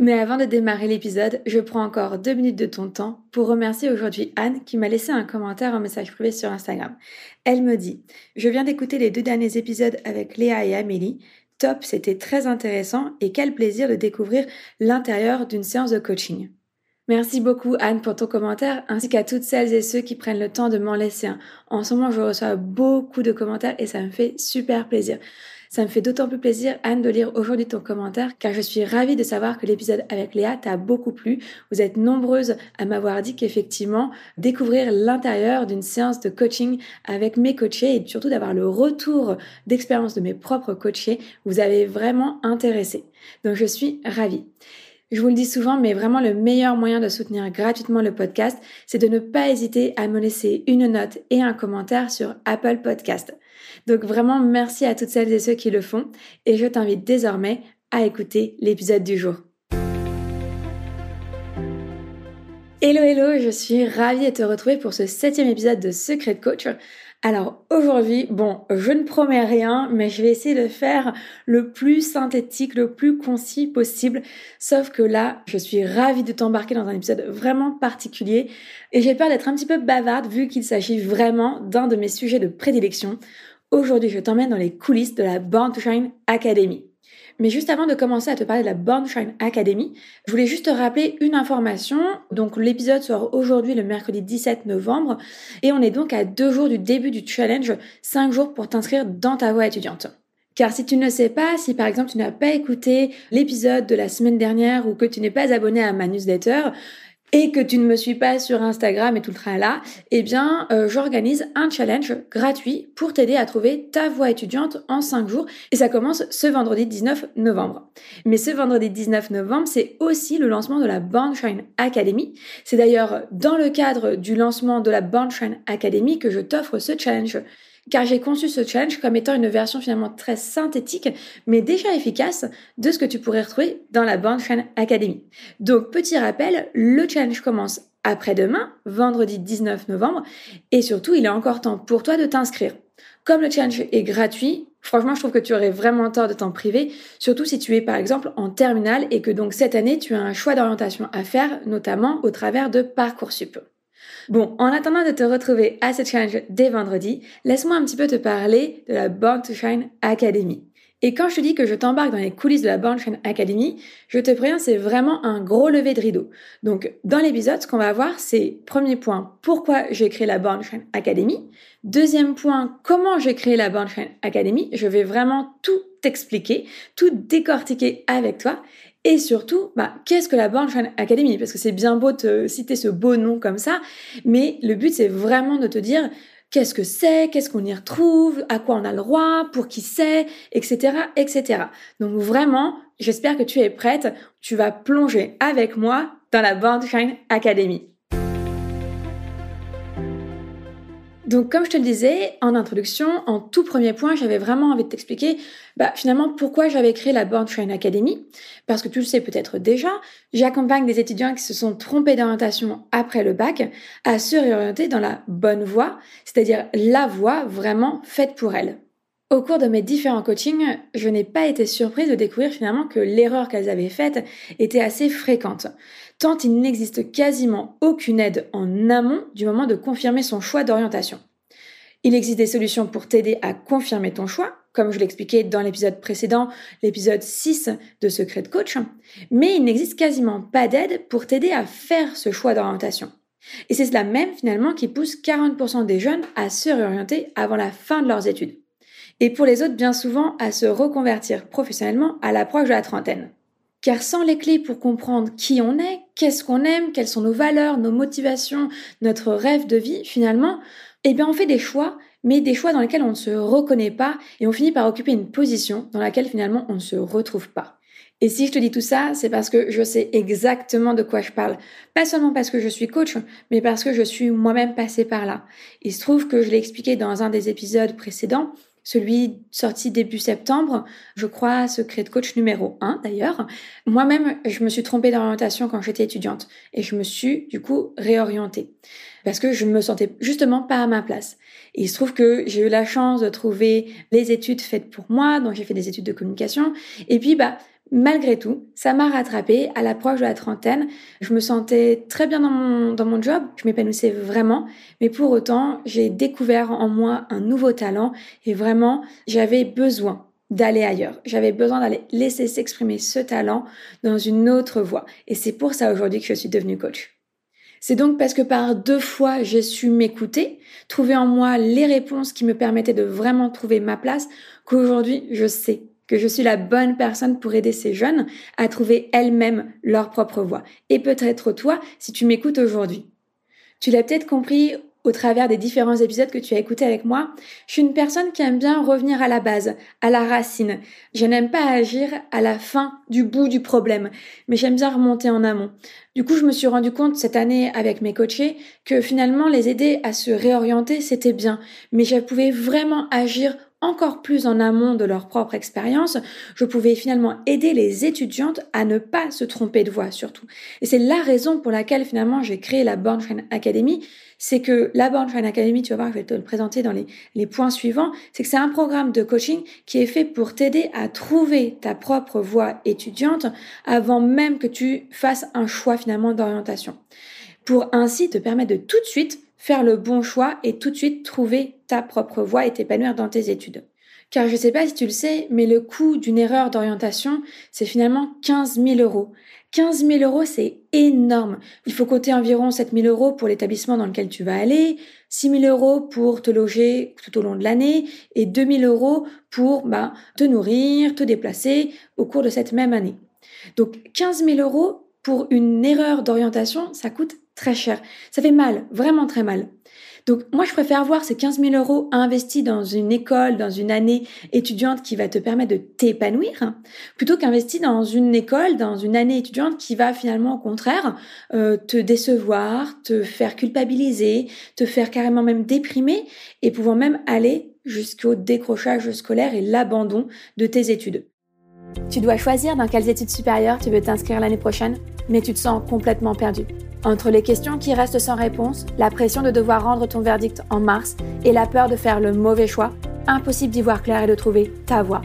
Mais avant de démarrer l'épisode, je prends encore deux minutes de ton temps pour remercier aujourd'hui Anne qui m'a laissé un commentaire en message privé sur Instagram. Elle me dit Je viens d'écouter les deux derniers épisodes avec Léa et Amélie. Top, c'était très intéressant et quel plaisir de découvrir l'intérieur d'une séance de coaching. Merci beaucoup Anne pour ton commentaire, ainsi qu'à toutes celles et ceux qui prennent le temps de m'en laisser un. En ce moment, je reçois beaucoup de commentaires et ça me fait super plaisir. Ça me fait d'autant plus plaisir, Anne, de lire aujourd'hui ton commentaire, car je suis ravie de savoir que l'épisode avec Léa t'a beaucoup plu. Vous êtes nombreuses à m'avoir dit qu'effectivement, découvrir l'intérieur d'une séance de coaching avec mes coachés et surtout d'avoir le retour d'expérience de mes propres coachés, vous avez vraiment intéressé. Donc je suis ravie. Je vous le dis souvent, mais vraiment le meilleur moyen de soutenir gratuitement le podcast, c'est de ne pas hésiter à me laisser une note et un commentaire sur Apple Podcast. Donc vraiment, merci à toutes celles et ceux qui le font et je t'invite désormais à écouter l'épisode du jour. Hello hello, je suis ravie de te retrouver pour ce septième épisode de Secret Coach. Alors aujourd'hui, bon, je ne promets rien, mais je vais essayer de faire le plus synthétique, le plus concis possible. Sauf que là, je suis ravie de t'embarquer dans un épisode vraiment particulier et j'ai peur d'être un petit peu bavarde vu qu'il s'agit vraiment d'un de mes sujets de prédilection. Aujourd'hui, je t'emmène dans les coulisses de la Born to Shine Academy. Mais juste avant de commencer à te parler de la Born Shine Academy, je voulais juste te rappeler une information. Donc l'épisode sort aujourd'hui le mercredi 17 novembre et on est donc à deux jours du début du challenge, cinq jours pour t'inscrire dans ta voie étudiante. Car si tu ne sais pas, si par exemple tu n'as pas écouté l'épisode de la semaine dernière ou que tu n'es pas abonné à ma newsletter, et que tu ne me suis pas sur Instagram et tout le tralala, eh bien, euh, j'organise un challenge gratuit pour t'aider à trouver ta voie étudiante en 5 jours. Et ça commence ce vendredi 19 novembre. Mais ce vendredi 19 novembre, c'est aussi le lancement de la Shine Academy. C'est d'ailleurs dans le cadre du lancement de la Shine Academy que je t'offre ce challenge car j'ai conçu ce challenge comme étant une version finalement très synthétique, mais déjà efficace de ce que tu pourrais retrouver dans la bande Chaîne Academy. Donc, petit rappel, le challenge commence après-demain, vendredi 19 novembre, et surtout, il est encore temps pour toi de t'inscrire. Comme le challenge est gratuit, franchement, je trouve que tu aurais vraiment tort de t'en priver, surtout si tu es par exemple en terminale et que donc cette année, tu as un choix d'orientation à faire, notamment au travers de Parcoursup. Bon, en attendant de te retrouver à ce challenge dès vendredi, laisse-moi un petit peu te parler de la Born to Shine Academy. Et quand je te dis que je t'embarque dans les coulisses de la Born Shine Academy, je te préviens, c'est vraiment un gros lever de rideau. Donc, dans l'épisode, ce qu'on va voir, c'est premier point, pourquoi j'ai créé la Born Shine Academy. Deuxième point, comment j'ai créé la Born Shine Academy. Je vais vraiment tout t'expliquer, tout décortiquer avec toi. Et surtout, bah, qu'est-ce que la Born Shine Academy? Parce que c'est bien beau de citer ce beau nom comme ça, mais le but c'est vraiment de te dire qu'est-ce que c'est, qu'est-ce qu'on y retrouve, à quoi on a le droit, pour qui c'est, etc., etc. Donc vraiment, j'espère que tu es prête. Tu vas plonger avec moi dans la Born Shine Academy. Donc, comme je te le disais en introduction, en tout premier point, j'avais vraiment envie de t'expliquer bah, finalement pourquoi j'avais créé la Born Train Academy. Parce que tu le sais peut-être déjà, j'accompagne des étudiants qui se sont trompés d'orientation après le bac à se réorienter dans la bonne voie, c'est-à-dire la voie vraiment faite pour elles. Au cours de mes différents coachings, je n'ai pas été surprise de découvrir finalement que l'erreur qu'elles avaient faite était assez fréquente, tant il n'existe quasiment aucune aide en amont du moment de confirmer son choix d'orientation. Il existe des solutions pour t'aider à confirmer ton choix, comme je l'expliquais dans l'épisode précédent, l'épisode 6 de Secret Coach, mais il n'existe quasiment pas d'aide pour t'aider à faire ce choix d'orientation. Et c'est cela même finalement qui pousse 40% des jeunes à se réorienter avant la fin de leurs études et pour les autres bien souvent à se reconvertir professionnellement à l'approche de la trentaine. Car sans les clés pour comprendre qui on est, qu'est-ce qu'on aime, quelles sont nos valeurs, nos motivations, notre rêve de vie, finalement, eh bien on fait des choix, mais des choix dans lesquels on ne se reconnaît pas et on finit par occuper une position dans laquelle finalement on ne se retrouve pas. Et si je te dis tout ça, c'est parce que je sais exactement de quoi je parle. Pas seulement parce que je suis coach, mais parce que je suis moi-même passée par là. Il se trouve que je l'ai expliqué dans un des épisodes précédents, celui sorti début septembre, je crois secret de coach numéro 1 d'ailleurs. Moi-même, je me suis trompée d'orientation quand j'étais étudiante et je me suis du coup réorientée parce que je me sentais justement pas à ma place. Il se trouve que j'ai eu la chance de trouver les études faites pour moi, donc j'ai fait des études de communication et puis bah Malgré tout, ça m'a rattrapé à l'approche de la trentaine. Je me sentais très bien dans mon, dans mon job, je m'épanouissais vraiment, mais pour autant, j'ai découvert en moi un nouveau talent et vraiment, j'avais besoin d'aller ailleurs. J'avais besoin d'aller laisser s'exprimer ce talent dans une autre voie. Et c'est pour ça aujourd'hui que je suis devenue coach. C'est donc parce que par deux fois j'ai su m'écouter, trouver en moi les réponses qui me permettaient de vraiment trouver ma place, qu'aujourd'hui je sais que je suis la bonne personne pour aider ces jeunes à trouver elles-mêmes leur propre voie. Et peut-être toi, si tu m'écoutes aujourd'hui. Tu l'as peut-être compris au travers des différents épisodes que tu as écoutés avec moi, je suis une personne qui aime bien revenir à la base, à la racine. Je n'aime pas agir à la fin du bout du problème, mais j'aime bien remonter en amont. Du coup, je me suis rendu compte cette année avec mes coachés que finalement les aider à se réorienter, c'était bien, mais je pouvais vraiment agir encore plus en amont de leur propre expérience, je pouvais finalement aider les étudiantes à ne pas se tromper de voie surtout. Et c'est la raison pour laquelle finalement j'ai créé la Born Train Academy, c'est que la Born Train Academy, tu vas voir, je vais te le présenter dans les, points suivants, c'est que c'est un programme de coaching qui est fait pour t'aider à trouver ta propre voie étudiante avant même que tu fasses un choix finalement d'orientation. Pour ainsi te permettre de tout de suite faire le bon choix et tout de suite trouver ta propre voie et t'épanouir dans tes études. Car je ne sais pas si tu le sais, mais le coût d'une erreur d'orientation, c'est finalement 15 000 euros. 15 000 euros, c'est énorme. Il faut compter environ 7 000 euros pour l'établissement dans lequel tu vas aller, 6 000 euros pour te loger tout au long de l'année et 2 000 euros pour bah, te nourrir, te déplacer au cours de cette même année. Donc 15 000 euros pour une erreur d'orientation, ça coûte très cher. Ça fait mal, vraiment très mal. Donc moi, je préfère voir ces 15 000 euros investis dans une école, dans une année étudiante qui va te permettre de t'épanouir, plutôt qu'investir dans une école, dans une année étudiante qui va finalement au contraire euh, te décevoir, te faire culpabiliser, te faire carrément même déprimer et pouvant même aller jusqu'au décrochage scolaire et l'abandon de tes études. Tu dois choisir dans quelles études supérieures tu veux t'inscrire l'année prochaine, mais tu te sens complètement perdu. Entre les questions qui restent sans réponse, la pression de devoir rendre ton verdict en mars et la peur de faire le mauvais choix, impossible d'y voir clair et de trouver ta voie.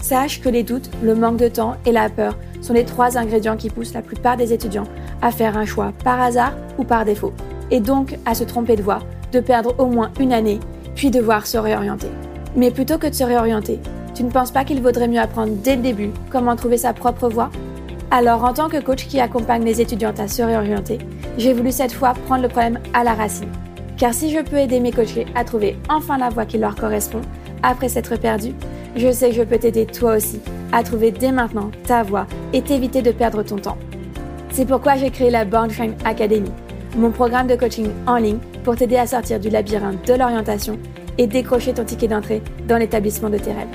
Sache que les doutes, le manque de temps et la peur sont les trois ingrédients qui poussent la plupart des étudiants à faire un choix par hasard ou par défaut, et donc à se tromper de voie, de perdre au moins une année, puis devoir se réorienter. Mais plutôt que de se réorienter, tu ne penses pas qu'il vaudrait mieux apprendre dès le début comment trouver sa propre voie? Alors, en tant que coach qui accompagne les étudiantes à se réorienter, j'ai voulu cette fois prendre le problème à la racine. Car si je peux aider mes coachés à trouver enfin la voie qui leur correspond, après s'être perdus, je sais que je peux t'aider toi aussi à trouver dès maintenant ta voie et t'éviter de perdre ton temps. C'est pourquoi j'ai créé la Born Train Academy, mon programme de coaching en ligne pour t'aider à sortir du labyrinthe de l'orientation et décrocher ton ticket d'entrée dans l'établissement de tes rêves.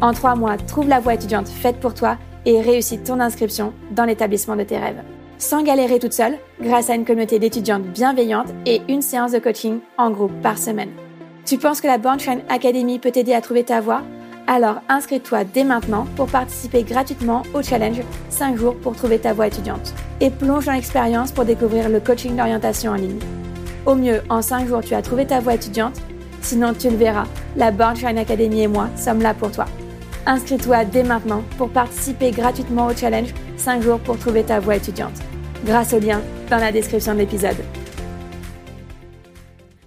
En trois mois, trouve la voie étudiante faite pour toi et réussis ton inscription dans l'établissement de tes rêves. Sans galérer toute seule, grâce à une communauté d'étudiantes bienveillantes et une séance de coaching en groupe par semaine. Tu penses que la Bornshine Academy peut t'aider à trouver ta voie? Alors inscris-toi dès maintenant pour participer gratuitement au challenge 5 jours pour trouver ta voie étudiante. Et plonge dans l'expérience pour découvrir le coaching d'orientation en ligne. Au mieux, en 5 jours, tu as trouvé ta voie étudiante. Sinon, tu le verras, la Bornshine Academy et moi sommes là pour toi. Inscris-toi dès maintenant pour participer gratuitement au challenge 5 jours pour trouver ta voie étudiante. Grâce au lien dans la description de l'épisode.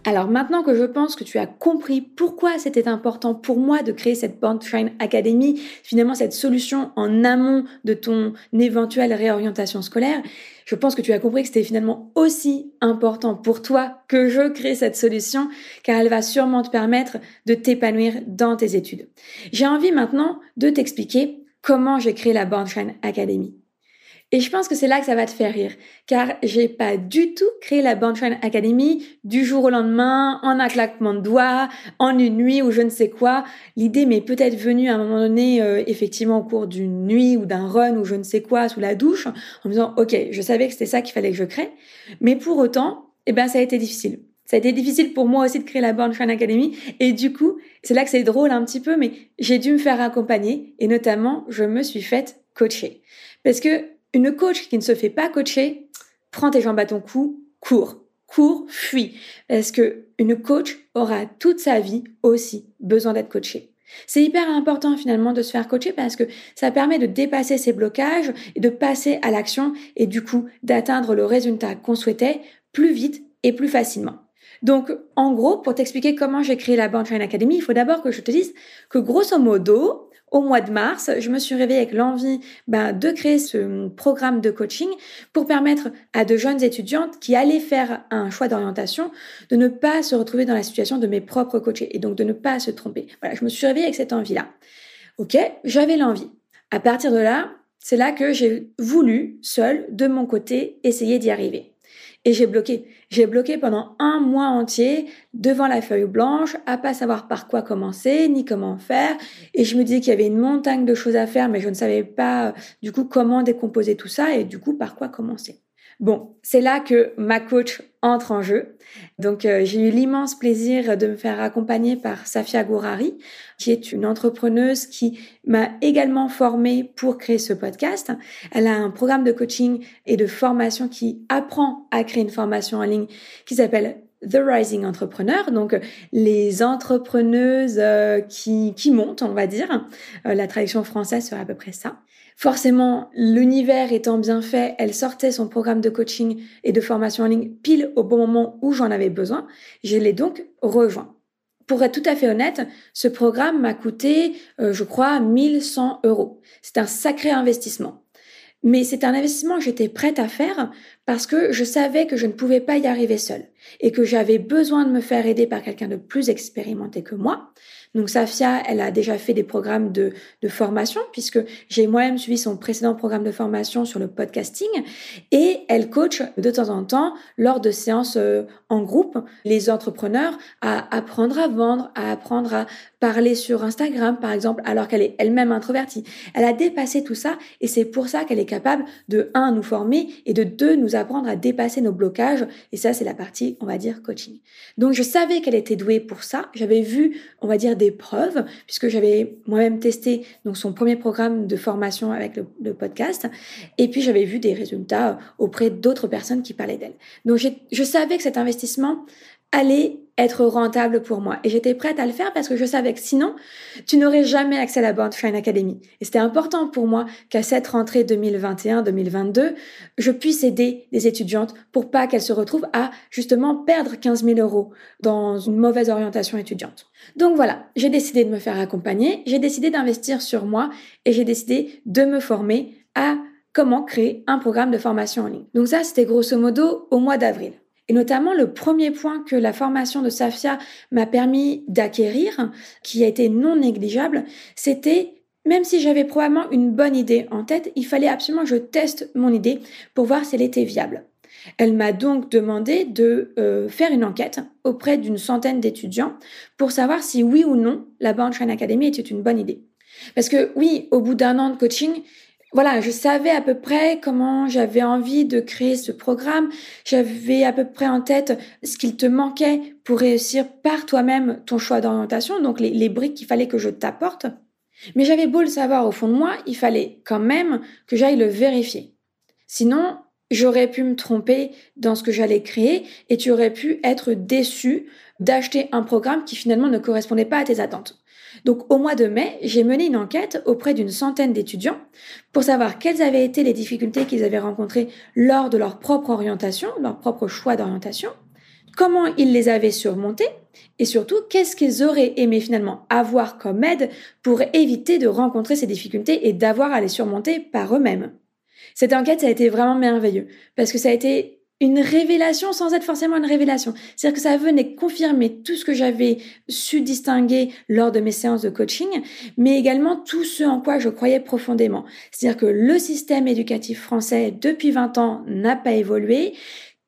Alors maintenant que je pense que tu as compris pourquoi c'était important pour moi de créer cette Bornshine Academy, finalement cette solution en amont de ton éventuelle réorientation scolaire, je pense que tu as compris que c'était finalement aussi important pour toi que je crée cette solution car elle va sûrement te permettre de t'épanouir dans tes études. J'ai envie maintenant de t'expliquer comment j'ai créé la Bornshine Academy. Et je pense que c'est là que ça va te faire rire, car j'ai pas du tout créé la Bandshine Academy du jour au lendemain, en un claquement de doigts, en une nuit ou je ne sais quoi. L'idée m'est peut-être venue à un moment donné, euh, effectivement au cours d'une nuit ou d'un run ou je ne sais quoi sous la douche, en me disant ok, je savais que c'était ça qu'il fallait que je crée, mais pour autant, eh ben ça a été difficile. Ça a été difficile pour moi aussi de créer la Born Academy. Et du coup, c'est là que c'est drôle un petit peu, mais j'ai dû me faire accompagner et notamment, je me suis faite coacher. Parce que une coach qui ne se fait pas coacher, prends tes jambes à ton cou, cours, cours, fuis. Parce que une coach aura toute sa vie aussi besoin d'être coachée? C'est hyper important finalement de se faire coacher parce que ça permet de dépasser ces blocages et de passer à l'action et du coup d'atteindre le résultat qu'on souhaitait plus vite et plus facilement. Donc, en gros, pour t'expliquer comment j'ai créé la Born Academy, il faut d'abord que je te dise que grosso modo, au mois de mars, je me suis réveillée avec l'envie ben, de créer ce programme de coaching pour permettre à de jeunes étudiantes qui allaient faire un choix d'orientation de ne pas se retrouver dans la situation de mes propres coachés et donc de ne pas se tromper. Voilà, je me suis réveillée avec cette envie-là. Ok, j'avais l'envie. À partir de là, c'est là que j'ai voulu, seule, de mon côté, essayer d'y arriver. Et j'ai bloqué. J'ai bloqué pendant un mois entier devant la feuille blanche, à pas savoir par quoi commencer, ni comment faire. Et je me disais qu'il y avait une montagne de choses à faire, mais je ne savais pas du coup comment décomposer tout ça et du coup par quoi commencer. Bon, c'est là que ma coach entre en jeu. Donc euh, j'ai eu l'immense plaisir de me faire accompagner par Safia Gourari, qui est une entrepreneuse qui m'a également formée pour créer ce podcast. Elle a un programme de coaching et de formation qui apprend à créer une formation en ligne qui s'appelle The Rising Entrepreneur, donc les entrepreneuses euh, qui, qui montent, on va dire. Euh, la traduction française serait à peu près ça. Forcément, l'univers étant bien fait, elle sortait son programme de coaching et de formation en ligne pile au bon moment où j'en avais besoin. Je l'ai donc rejoint. Pour être tout à fait honnête, ce programme m'a coûté, euh, je crois, 1100 euros. C'est un sacré investissement. Mais c'est un investissement que j'étais prête à faire parce que je savais que je ne pouvais pas y arriver seule et que j'avais besoin de me faire aider par quelqu'un de plus expérimenté que moi. Donc Safia, elle a déjà fait des programmes de, formation puisque j'ai moi-même suivi son précédent programme de formation sur le podcasting et elle coach de temps en temps lors de séances euh, en groupe les entrepreneurs à apprendre à vendre, à apprendre à parler sur Instagram par exemple alors qu'elle est elle-même introvertie. Elle a dépassé tout ça et c'est pour ça qu'elle est capable de un nous former et de deux nous apprendre à dépasser nos blocages et ça c'est la partie on va dire coaching. Donc je savais qu'elle était douée pour ça, j'avais vu on va dire des preuves, puisque j'avais moi-même testé donc son premier programme de formation avec le, podcast, et puis j'avais vu des résultats auprès d'autres personnes qui parlaient d'elle. Donc je savais que cet investissement allait être rentable pour moi. Et j'étais prête à le faire parce que je savais que sinon, tu n'aurais jamais accès à la Born Shine Academy. Et c'était important pour moi qu'à cette rentrée 2021-2022, je puisse aider les étudiantes pour pas qu'elles se retrouvent à justement perdre 15 000 euros dans une mauvaise orientation étudiante. Donc voilà, j'ai décidé de me faire accompagner, j'ai décidé d'investir sur moi et j'ai décidé de me former à comment créer un programme de formation en ligne. Donc ça, c'était grosso modo au mois d'avril. Et notamment le premier point que la formation de Safia m'a permis d'acquérir, qui a été non négligeable, c'était même si j'avais probablement une bonne idée en tête, il fallait absolument que je teste mon idée pour voir si elle était viable. Elle m'a donc demandé de euh, faire une enquête auprès d'une centaine d'étudiants pour savoir si oui ou non la Born Academy était une bonne idée. Parce que oui, au bout d'un an de coaching, voilà, je savais à peu près comment j'avais envie de créer ce programme. J'avais à peu près en tête ce qu'il te manquait pour réussir par toi-même ton choix d'orientation, donc les, les briques qu'il fallait que je t'apporte. Mais j'avais beau le savoir au fond de moi, il fallait quand même que j'aille le vérifier. Sinon, j'aurais pu me tromper dans ce que j'allais créer et tu aurais pu être déçu d'acheter un programme qui finalement ne correspondait pas à tes attentes. Donc au mois de mai, j'ai mené une enquête auprès d'une centaine d'étudiants pour savoir quelles avaient été les difficultés qu'ils avaient rencontrées lors de leur propre orientation, leur propre choix d'orientation, comment ils les avaient surmontées et surtout qu'est-ce qu'ils auraient aimé finalement avoir comme aide pour éviter de rencontrer ces difficultés et d'avoir à les surmonter par eux-mêmes. Cette enquête, ça a été vraiment merveilleux parce que ça a été une révélation sans être forcément une révélation. C'est-à-dire que ça venait confirmer tout ce que j'avais su distinguer lors de mes séances de coaching, mais également tout ce en quoi je croyais profondément. C'est-à-dire que le système éducatif français depuis 20 ans n'a pas évolué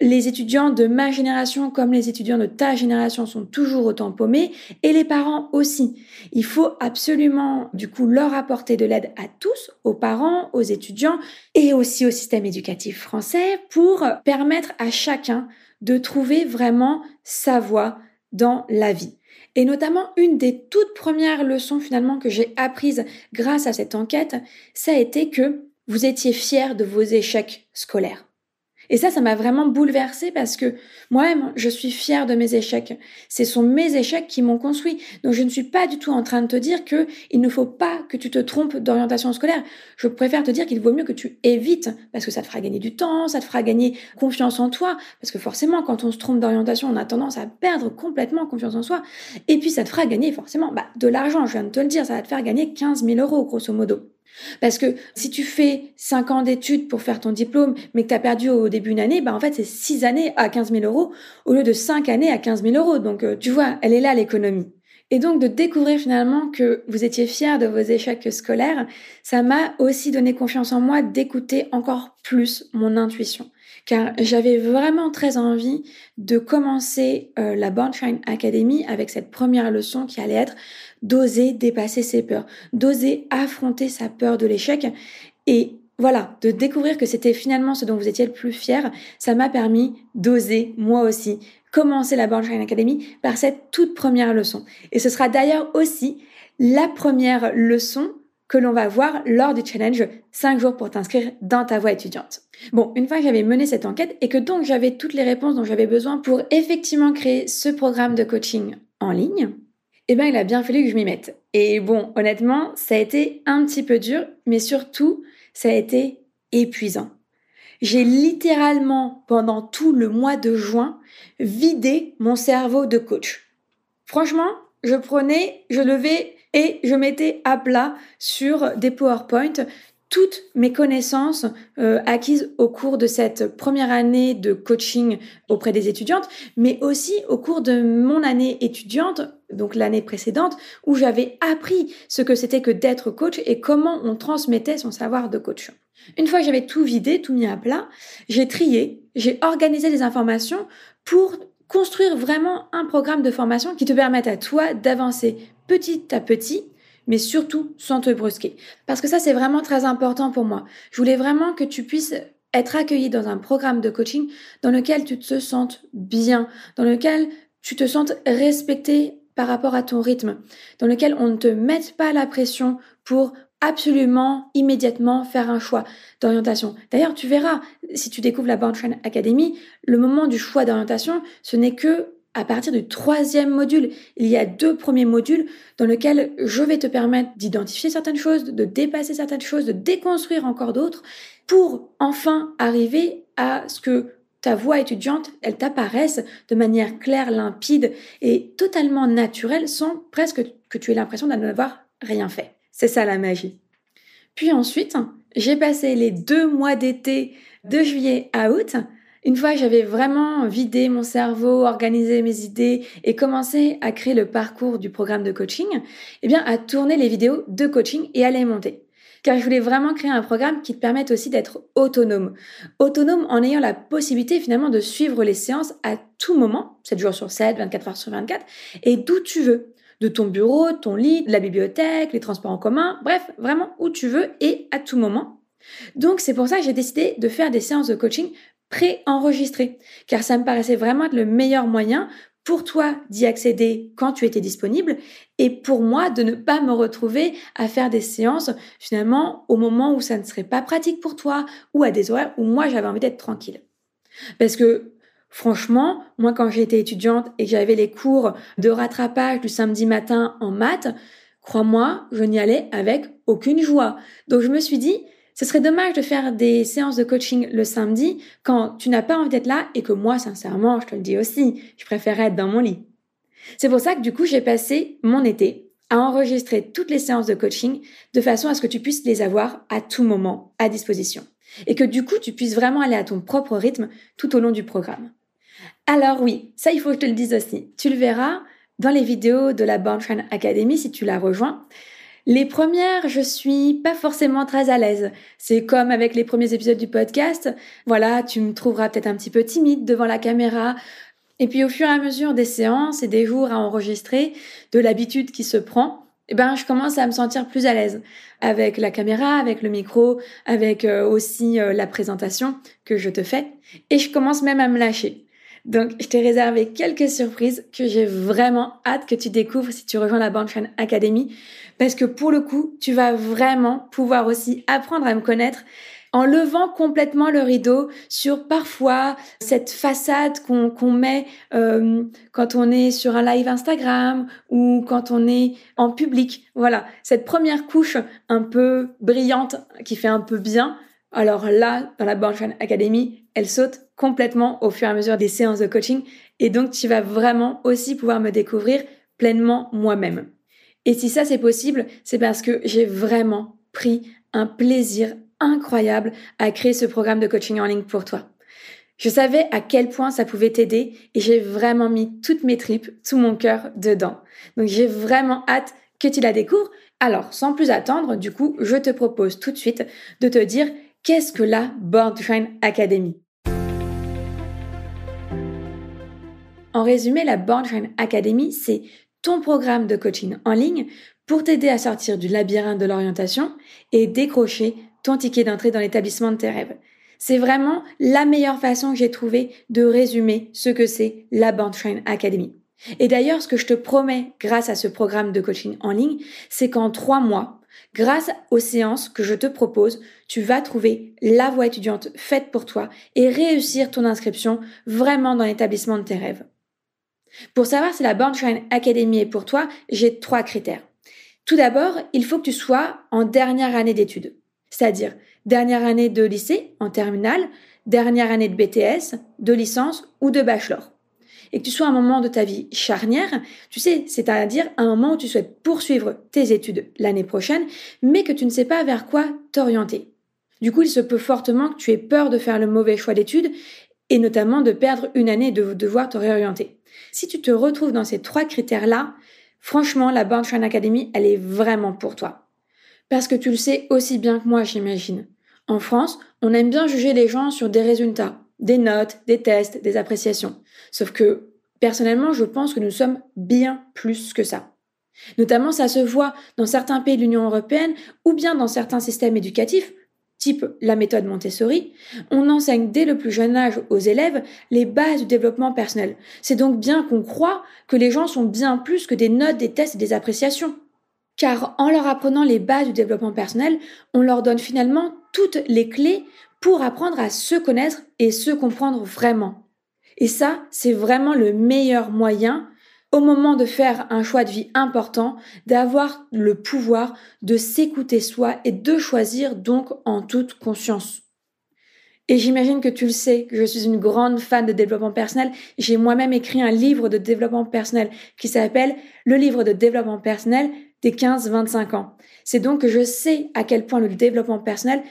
les étudiants de ma génération comme les étudiants de ta génération sont toujours autant paumés et les parents aussi. Il faut absolument du coup leur apporter de l'aide à tous, aux parents, aux étudiants et aussi au système éducatif français pour permettre à chacun de trouver vraiment sa voie dans la vie. Et notamment une des toutes premières leçons finalement que j'ai apprises grâce à cette enquête, ça a été que vous étiez fiers de vos échecs scolaires. Et ça, ça m'a vraiment bouleversée parce que moi-même, je suis fière de mes échecs. Ce sont mes échecs qui m'ont construit. Donc, je ne suis pas du tout en train de te dire que il ne faut pas que tu te trompes d'orientation scolaire. Je préfère te dire qu'il vaut mieux que tu évites parce que ça te fera gagner du temps, ça te fera gagner confiance en toi. Parce que forcément, quand on se trompe d'orientation, on a tendance à perdre complètement confiance en soi. Et puis, ça te fera gagner forcément bah, de l'argent. Je viens de te le dire, ça va te faire gagner 15 000 euros, grosso modo. Parce que si tu fais 5 ans d'études pour faire ton diplôme, mais que tu as perdu au début une année, bah en fait c'est 6 années à 15 000 euros au lieu de 5 années à 15 000 euros. Donc euh, tu vois, elle est là l'économie. Et donc de découvrir finalement que vous étiez fier de vos échecs scolaires, ça m'a aussi donné confiance en moi d'écouter encore plus mon intuition. Car j'avais vraiment très envie de commencer euh, la Bornshine Academy avec cette première leçon qui allait être d'oser dépasser ses peurs, d'oser affronter sa peur de l'échec et voilà, de découvrir que c'était finalement ce dont vous étiez le plus fier, ça m'a permis d'oser, moi aussi, commencer la Born Academy par cette toute première leçon. Et ce sera d'ailleurs aussi la première leçon que l'on va voir lors du challenge 5 jours pour t'inscrire dans ta voie étudiante. Bon, une fois que j'avais mené cette enquête et que donc j'avais toutes les réponses dont j'avais besoin pour effectivement créer ce programme de coaching en ligne, eh bien, il a bien fallu que je m'y mette. Et bon, honnêtement, ça a été un petit peu dur, mais surtout, ça a été épuisant. J'ai littéralement, pendant tout le mois de juin, vidé mon cerveau de coach. Franchement, je prenais, je levais et je mettais à plat sur des PowerPoint toutes mes connaissances euh, acquises au cours de cette première année de coaching auprès des étudiantes, mais aussi au cours de mon année étudiante, donc l'année précédente, où j'avais appris ce que c'était que d'être coach et comment on transmettait son savoir de coach. Une fois que j'avais tout vidé, tout mis à plat, j'ai trié, j'ai organisé les informations pour construire vraiment un programme de formation qui te permette à toi d'avancer petit à petit mais surtout sans te brusquer. Parce que ça, c'est vraiment très important pour moi. Je voulais vraiment que tu puisses être accueilli dans un programme de coaching dans lequel tu te sentes bien, dans lequel tu te sentes respecté par rapport à ton rythme, dans lequel on ne te mette pas la pression pour absolument immédiatement faire un choix d'orientation. D'ailleurs, tu verras, si tu découvres la Born Academy, le moment du choix d'orientation, ce n'est que à partir du troisième module. Il y a deux premiers modules dans lesquels je vais te permettre d'identifier certaines choses, de dépasser certaines choses, de déconstruire encore d'autres, pour enfin arriver à ce que ta voix étudiante, elle t'apparaisse de manière claire, limpide et totalement naturelle sans presque que tu aies l'impression d'avoir rien fait. C'est ça la magie. Puis ensuite, j'ai passé les deux mois d'été de juillet à août une fois que j'avais vraiment vidé mon cerveau, organisé mes idées et commencé à créer le parcours du programme de coaching, eh bien, à tourner les vidéos de coaching et à les monter. Car je voulais vraiment créer un programme qui te permette aussi d'être autonome. Autonome en ayant la possibilité finalement de suivre les séances à tout moment, 7 jours sur 7, 24 heures sur 24, et d'où tu veux. De ton bureau, ton lit, de la bibliothèque, les transports en commun, bref, vraiment où tu veux et à tout moment Donc c'est pour ça que j'ai décidé de faire des séances de coaching pré-enregistrées, car ça me paraissait vraiment être le meilleur moyen pour toi d'y accéder quand tu étais disponible et pour moi de ne pas me retrouver à faire des séances finalement au moment où ça ne serait pas pratique pour toi ou à des horaires où moi j'avais envie d'être tranquille. Parce que franchement, moi quand j'étais étudiante et que j'avais les cours de rattrapage du samedi matin en maths, crois-moi, je n'y allais avec aucune joie. Donc je me suis dit, ce serait dommage de faire des séances de coaching le samedi quand tu n'as pas envie d'être là et que moi, sincèrement, je te le dis aussi, je préférerais être dans mon lit. C'est pour ça que du coup, j'ai passé mon été à enregistrer toutes les séances de coaching de façon à ce que tu puisses les avoir à tout moment à disposition. Et que du coup, tu puisses vraiment aller à ton propre rythme tout au long du programme. Alors oui, ça il faut que je te le dise aussi. Tu le verras dans les vidéos de la Born Academy si tu la rejoins. Les premières, je suis pas forcément très à l'aise. C'est comme avec les premiers épisodes du podcast. Voilà, tu me trouveras peut-être un petit peu timide devant la caméra. Et puis au fur et à mesure des séances et des jours à enregistrer, de l'habitude qui se prend, eh ben je commence à me sentir plus à l'aise avec la caméra, avec le micro, avec euh, aussi euh, la présentation que je te fais et je commence même à me lâcher. Donc, je t'ai réservé quelques surprises que j'ai vraiment hâte que tu découvres si tu rejoins la Bandchain Academy parce que pour le coup, tu vas vraiment pouvoir aussi apprendre à me connaître en levant complètement le rideau sur parfois cette façade qu'on met euh, quand on est sur un live Instagram ou quand on est en public. Voilà, cette première couche un peu brillante qui fait un peu bien. Alors là, dans la Born Academy, elle saute complètement au fur et à mesure des séances de coaching et donc tu vas vraiment aussi pouvoir me découvrir pleinement moi-même. Et si ça c'est possible, c'est parce que j'ai vraiment pris un plaisir incroyable à créer ce programme de coaching en ligne pour toi. Je savais à quel point ça pouvait t'aider et j'ai vraiment mis toutes mes tripes, tout mon cœur dedans. Donc j'ai vraiment hâte que tu la découvres. Alors, sans plus attendre, du coup, je te propose tout de suite de te dire qu'est-ce que la Born Train Academy? En résumé, la Born Train Academy, c'est ton programme de coaching en ligne pour t'aider à sortir du labyrinthe de l'orientation et décrocher ton ticket d'entrée dans l'établissement de tes rêves. C'est vraiment la meilleure façon que j'ai trouvé de résumer ce que c'est la Train Academy. Et d'ailleurs, ce que je te promets grâce à ce programme de coaching en ligne, c'est qu'en trois mois, grâce aux séances que je te propose, tu vas trouver la voie étudiante faite pour toi et réussir ton inscription vraiment dans l'établissement de tes rêves. Pour savoir si la Born Academy est pour toi, j'ai trois critères. Tout d'abord, il faut que tu sois en dernière année d'études, c'est-à-dire dernière année de lycée, en terminale, dernière année de BTS, de licence ou de bachelor. Et que tu sois à un moment de ta vie charnière, tu sais, c'est-à-dire un moment où tu souhaites poursuivre tes études l'année prochaine, mais que tu ne sais pas vers quoi t'orienter. Du coup, il se peut fortement que tu aies peur de faire le mauvais choix d'études et notamment de perdre une année de devoir te réorienter. Si tu te retrouves dans ces trois critères-là, franchement, la Born Academy, elle est vraiment pour toi. Parce que tu le sais aussi bien que moi, j'imagine. En France, on aime bien juger les gens sur des résultats, des notes, des tests, des appréciations. Sauf que, personnellement, je pense que nous sommes bien plus que ça. Notamment, ça se voit dans certains pays de l'Union européenne ou bien dans certains systèmes éducatifs type la méthode Montessori, on enseigne dès le plus jeune âge aux élèves les bases du développement personnel. C'est donc bien qu'on croit que les gens sont bien plus que des notes, des tests et des appréciations. Car en leur apprenant les bases du développement personnel, on leur donne finalement toutes les clés pour apprendre à se connaître et se comprendre vraiment. Et ça, c'est vraiment le meilleur moyen au moment de faire un choix de vie important, d'avoir le pouvoir de s'écouter soi et de choisir donc en toute conscience. Et j'imagine que tu le sais, que je suis une grande fan de développement personnel. J'ai moi-même écrit un livre de développement personnel qui s'appelle Le livre de développement personnel des 15-25 ans. C'est donc que je sais à quel point le développement personnel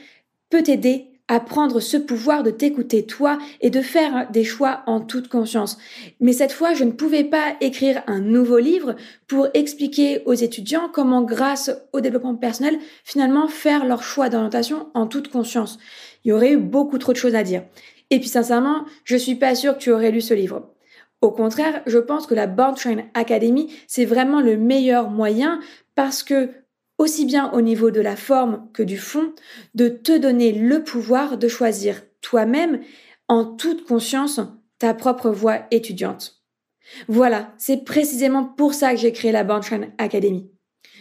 peut t'aider à prendre ce pouvoir de t'écouter toi et de faire des choix en toute conscience. Mais cette fois, je ne pouvais pas écrire un nouveau livre pour expliquer aux étudiants comment, grâce au développement personnel, finalement faire leur choix d'orientation en toute conscience. Il y aurait eu beaucoup trop de choses à dire. Et puis sincèrement, je suis pas sûre que tu aurais lu ce livre. Au contraire, je pense que la Born Train Academy, c'est vraiment le meilleur moyen parce que aussi bien au niveau de la forme que du fond, de te donner le pouvoir de choisir toi-même en toute conscience ta propre voie étudiante. Voilà, c'est précisément pour ça que j'ai créé la Banshine Academy.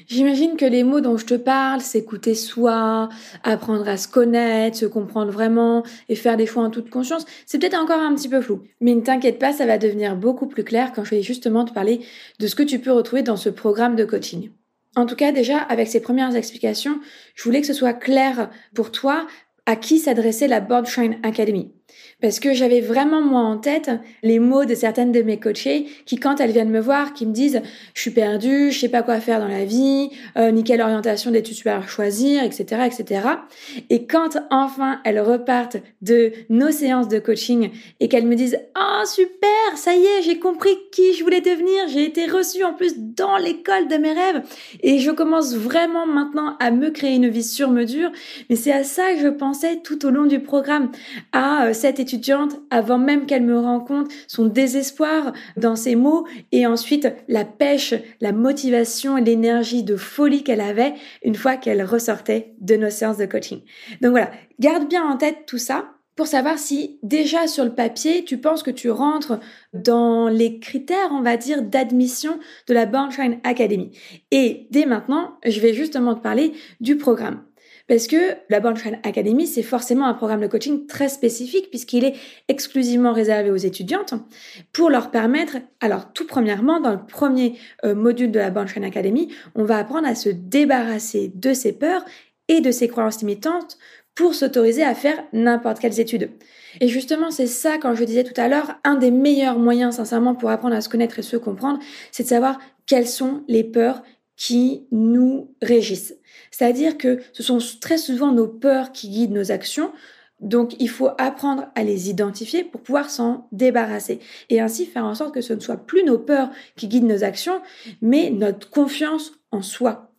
J'imagine que les mots dont je te parle, s'écouter soi, apprendre à se connaître, se comprendre vraiment et faire des choix en toute conscience, c'est peut-être encore un petit peu flou. Mais ne t'inquiète pas, ça va devenir beaucoup plus clair quand je vais justement te parler de ce que tu peux retrouver dans ce programme de coaching. En tout cas, déjà, avec ces premières explications, je voulais que ce soit clair pour toi à qui s'adressait la Board Shrine Academy. Parce que j'avais vraiment moi en tête les mots de certaines de mes coachées qui, quand elles viennent me voir, qui me disent je suis perdue, je sais pas quoi faire dans la vie, euh, ni quelle orientation d'études supérieures choisir, etc., etc. Et quand enfin elles repartent de nos séances de coaching et qu'elles me disent oh super, ça y est, j'ai compris qui je voulais devenir, j'ai été reçue en plus dans l'école de mes rêves et je commence vraiment maintenant à me créer une vie sur mesure. Mais c'est à ça que je pensais tout au long du programme, à euh, cette étudiante avant même qu'elle me rencontre, son désespoir dans ses mots et ensuite la pêche, la motivation et l'énergie de folie qu'elle avait une fois qu'elle ressortait de nos séances de coaching. Donc voilà, garde bien en tête tout ça pour savoir si déjà sur le papier, tu penses que tu rentres dans les critères, on va dire, d'admission de la Bornshine Academy. Et dès maintenant, je vais justement te parler du programme. Parce que la Bornstein Academy, c'est forcément un programme de coaching très spécifique puisqu'il est exclusivement réservé aux étudiantes pour leur permettre, alors tout premièrement, dans le premier euh, module de la Bornstein Academy, on va apprendre à se débarrasser de ses peurs et de ses croyances limitantes pour s'autoriser à faire n'importe quelles études. Et justement, c'est ça, quand je disais tout à l'heure, un des meilleurs moyens, sincèrement, pour apprendre à se connaître et se comprendre, c'est de savoir quelles sont les peurs qui nous régissent. C'est-à-dire que ce sont très souvent nos peurs qui guident nos actions. Donc il faut apprendre à les identifier pour pouvoir s'en débarrasser et ainsi faire en sorte que ce ne soit plus nos peurs qui guident nos actions, mais notre confiance en soi.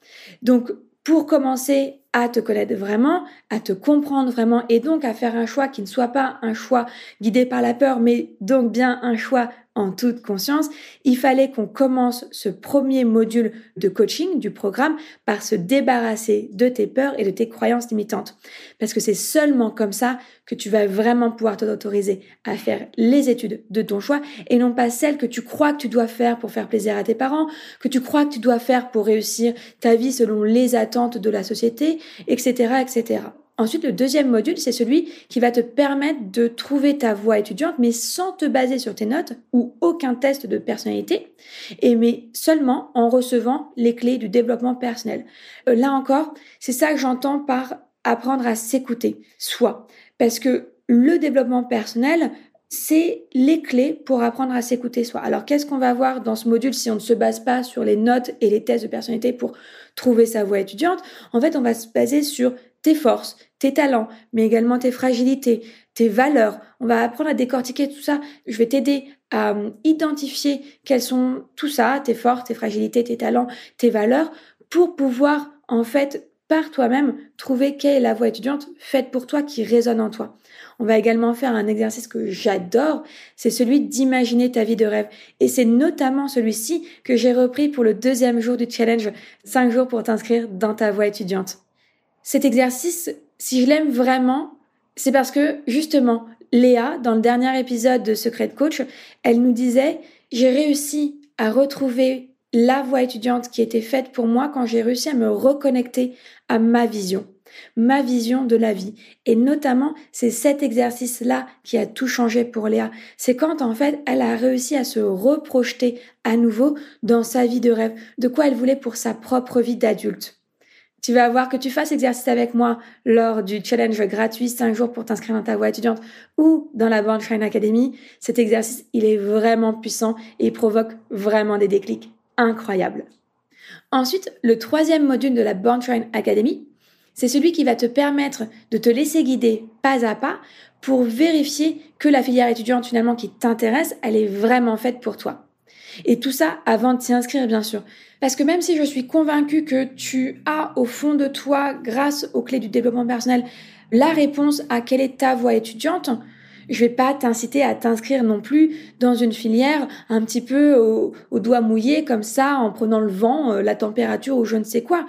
Donc pour commencer à te connaître vraiment, à te comprendre vraiment et donc à faire un choix qui ne soit pas un choix guidé par la peur, mais donc bien un choix en toute conscience, il fallait qu'on commence ce premier module de coaching du programme par se débarrasser de tes peurs et de tes croyances limitantes. Parce que c'est seulement comme ça que tu vas vraiment pouvoir t'autoriser à faire les études de ton choix et non pas celles que tu crois que tu dois faire pour faire plaisir à tes parents, que tu crois que tu dois faire pour réussir ta vie selon les attentes de la société, etc., etc. Ensuite, le deuxième module, c'est celui qui va te permettre de trouver ta voie étudiante, mais sans te baser sur tes notes ou aucun test de personnalité, et mais seulement en recevant les clés du développement personnel. Euh, là encore, c'est ça que j'entends par apprendre à s'écouter, soi. Parce que le développement personnel, c'est les clés pour apprendre à s'écouter soi. Alors qu'est-ce qu'on va voir dans ce module si on ne se base pas sur les notes et les tests de personnalité pour trouver sa voie étudiante? En fait, on va se baser sur tes forces, tes talents, mais également tes fragilités, tes valeurs. On va apprendre à décortiquer tout ça. Je vais t'aider à euh, identifier quels sont tout ça, tes forces, tes fragilités, tes talents, tes valeurs, pour pouvoir en fait par toi-même trouver quelle est la voie étudiante faite pour toi qui résonne en toi. On va également faire un exercice que j'adore, c'est celui d'imaginer ta vie de rêve. Et c'est notamment celui-ci que j'ai repris pour le deuxième jour du challenge 5 jours pour t'inscrire dans ta voie étudiante. Cet exercice, si je l'aime vraiment, c'est parce que justement, Léa, dans le dernier épisode de Secret Coach, elle nous disait, j'ai réussi à retrouver la voie étudiante qui était faite pour moi quand j'ai réussi à me reconnecter à ma vision, ma vision de la vie. Et notamment, c'est cet exercice-là qui a tout changé pour Léa. C'est quand en fait, elle a réussi à se reprojeter à nouveau dans sa vie de rêve, de quoi elle voulait pour sa propre vie d'adulte. Tu vas voir que tu fasses exercice avec moi lors du challenge gratuit 5 jours pour t'inscrire dans ta voie étudiante ou dans la Born Shine Academy. Cet exercice, il est vraiment puissant et provoque vraiment des déclics incroyables. Ensuite, le troisième module de la Born Shine Academy, c'est celui qui va te permettre de te laisser guider pas à pas pour vérifier que la filière étudiante finalement qui t'intéresse, elle est vraiment faite pour toi. Et tout ça avant de t'y inscrire, bien sûr. Parce que même si je suis convaincue que tu as au fond de toi, grâce aux clés du développement personnel, la réponse à quelle est ta voie étudiante, je vais pas t'inciter à t'inscrire non plus dans une filière un petit peu au, doigt mouillé comme ça, en prenant le vent, euh, la température ou je ne sais quoi.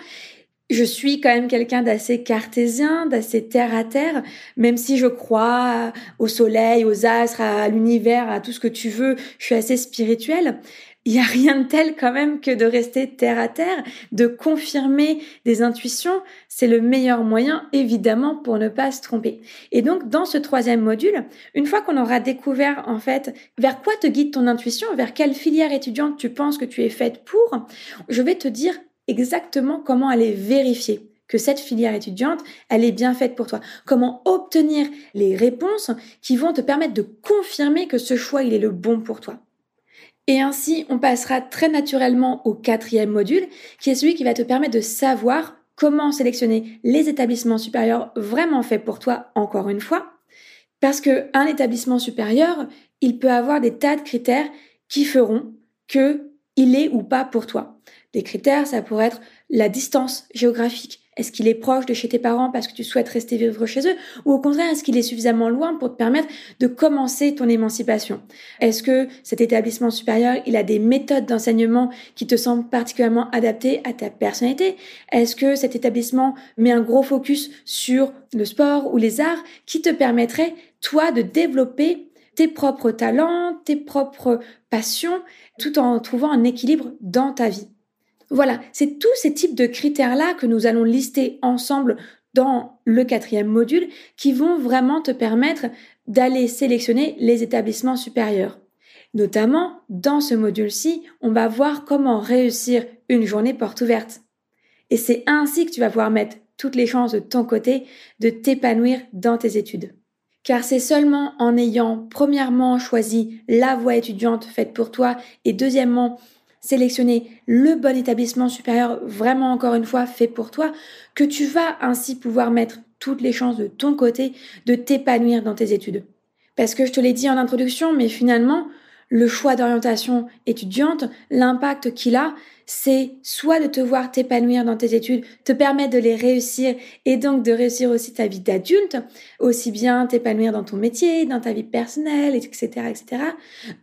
Je suis quand même quelqu'un d'assez cartésien, d'assez terre à terre, même si je crois au soleil, aux astres, à l'univers, à tout ce que tu veux, je suis assez spirituelle. Il n'y a rien de tel quand même que de rester terre à terre, de confirmer des intuitions. C'est le meilleur moyen, évidemment, pour ne pas se tromper. Et donc, dans ce troisième module, une fois qu'on aura découvert, en fait, vers quoi te guide ton intuition, vers quelle filière étudiante tu penses que tu es faite pour, je vais te dire exactement comment aller vérifier que cette filière étudiante, elle est bien faite pour toi. Comment obtenir les réponses qui vont te permettre de confirmer que ce choix, il est le bon pour toi. Et ainsi, on passera très naturellement au quatrième module, qui est celui qui va te permettre de savoir comment sélectionner les établissements supérieurs vraiment faits pour toi, encore une fois. Parce qu'un établissement supérieur, il peut avoir des tas de critères qui feront que il est ou pas pour toi. Les critères, ça pourrait être la distance géographique. Est-ce qu'il est proche de chez tes parents parce que tu souhaites rester vivre chez eux? Ou au contraire, est-ce qu'il est suffisamment loin pour te permettre de commencer ton émancipation? Est-ce que cet établissement supérieur, il a des méthodes d'enseignement qui te semblent particulièrement adaptées à ta personnalité? Est-ce que cet établissement met un gros focus sur le sport ou les arts qui te permettrait, toi, de développer tes propres talents, tes propres passions, tout en trouvant un équilibre dans ta vie voilà, c'est tous ces types de critères-là que nous allons lister ensemble dans le quatrième module qui vont vraiment te permettre d'aller sélectionner les établissements supérieurs. Notamment, dans ce module-ci, on va voir comment réussir une journée porte ouverte. Et c'est ainsi que tu vas pouvoir mettre toutes les chances de ton côté de t'épanouir dans tes études. Car c'est seulement en ayant premièrement choisi la voie étudiante faite pour toi et deuxièmement sélectionner le bon établissement supérieur vraiment encore une fois fait pour toi, que tu vas ainsi pouvoir mettre toutes les chances de ton côté de t'épanouir dans tes études. Parce que je te l'ai dit en introduction, mais finalement, le choix d'orientation étudiante, l'impact qu'il a, c'est soit de te voir t'épanouir dans tes études, te permettre de les réussir et donc de réussir aussi ta vie d'adulte, aussi bien t'épanouir dans ton métier, dans ta vie personnelle, etc., etc.